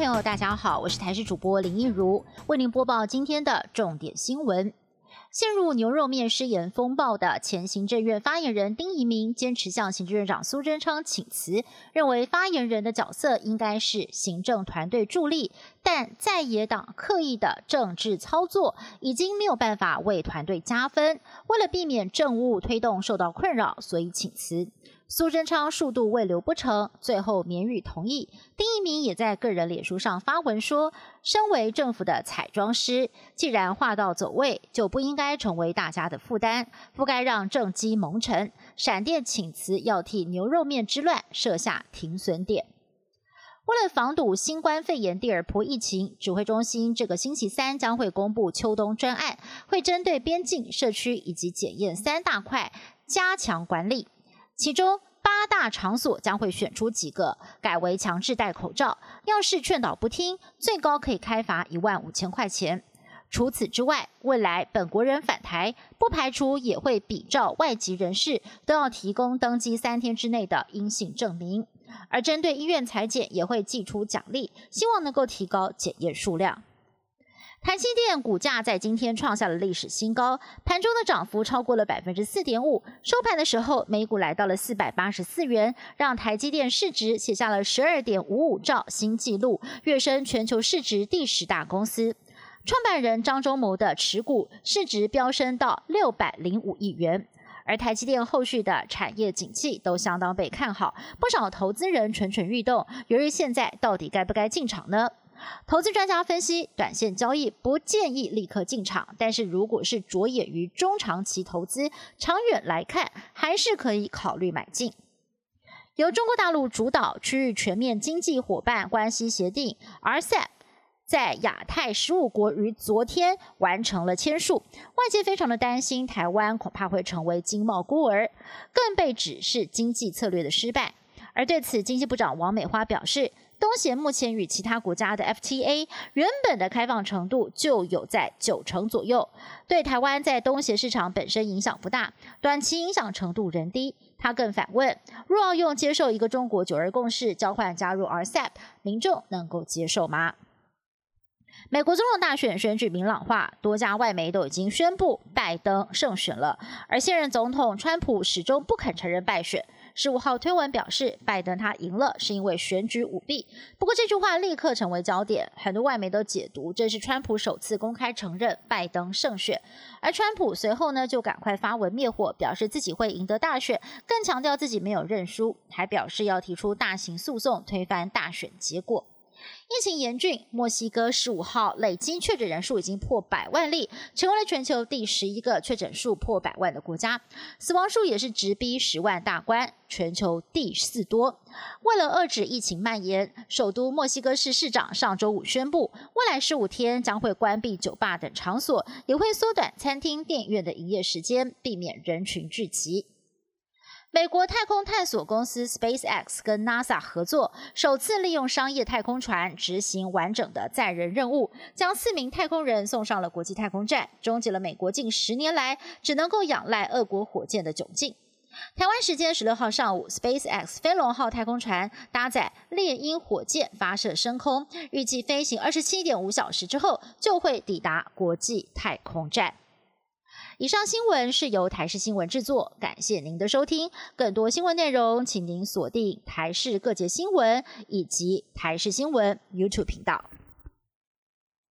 朋友，大家好，我是台视主播林一如，为您播报今天的重点新闻。陷入牛肉面失言风暴的前行政院发言人丁仪明，坚持向行政院长苏贞昌请辞，认为发言人的角色应该是行政团队助力，但在野党刻意的政治操作，已经没有办法为团队加分。为了避免政务推动受到困扰，所以请辞。苏贞昌数度未留不成，最后免予同意。丁一鸣也在个人脸书上发文说：“身为政府的彩妆师，既然话到走位，就不应该成为大家的负担，不该让政绩蒙尘。闪电请辞，要替牛肉面之乱设下停损点。”为了防堵新冠肺炎第二波疫情，指挥中心这个星期三将会公布秋冬专案，会针对边境、社区以及检验三大块加强管理。其中八大场所将会选出几个改为强制戴口罩，要是劝导不听，最高可以开罚一万五千块钱。除此之外，未来本国人返台，不排除也会比照外籍人士都要提供登机三天之内的阴性证明。而针对医院裁检，也会寄出奖励，希望能够提高检验数量。台积电股价在今天创下了历史新高，盘中的涨幅超过了百分之四点五。收盘的时候，每股来到了四百八十四元，让台积电市值写下了十二点五五兆新纪录，跃升全球市值第十大公司。创办人张忠谋的持股市值飙升到六百零五亿元，而台积电后续的产业景气都相当被看好，不少投资人蠢蠢欲动，由于现在到底该不该进场呢？投资专家分析，短线交易不建议立刻进场，但是如果是着眼于中长期投资，长远来看还是可以考虑买进。由中国大陆主导区域全面经济伙伴关系协定 （RCEP） 在亚太十五国于昨天完成了签署，外界非常的担心台湾恐怕会成为经贸孤儿，更被指是经济策略的失败。而对此，经济部长王美花表示。东协目前与其他国家的 FTA 原本的开放程度就有在九成左右，对台湾在东协市场本身影响不大，短期影响程度仍低。他更反问：若要用接受一个中国九二共识交换加入 RCEP，民众能够接受吗？美国总统大选选举明朗化，多家外媒都已经宣布拜登胜选了，而现任总统川普始终不肯承认败选。十五号推文表示，拜登他赢了是因为选举舞弊。不过这句话立刻成为焦点，很多外媒都解读这是川普首次公开承认拜登胜选。而川普随后呢就赶快发文灭火，表示自己会赢得大选，更强调自己没有认输，还表示要提出大型诉讼推翻大选结果。疫情严峻，墨西哥十五号累计确诊人数已经破百万例，成为了全球第十一个确诊数破百万的国家，死亡数也是直逼十万大关，全球第四多。为了遏制疫情蔓延，首都墨西哥市市长上周五宣布，未来十五天将会关闭酒吧等场所，也会缩短餐厅、电影院的营业时间，避免人群聚集。美国太空探索公司 SpaceX 跟 NASA 合作，首次利用商业太空船执行完整的载人任务，将四名太空人送上了国际太空站，终结了美国近十年来只能够仰赖俄国火箭的窘境。台湾时间十六号上午，SpaceX 飞龙号太空船搭载猎鹰火箭发射升空，预计飞行二十七点五小时之后就会抵达国际太空站。以上新闻是由台视新闻制作，感谢您的收听。更多新闻内容，请您锁定台视各界新闻以及台视新闻 YouTube 频道。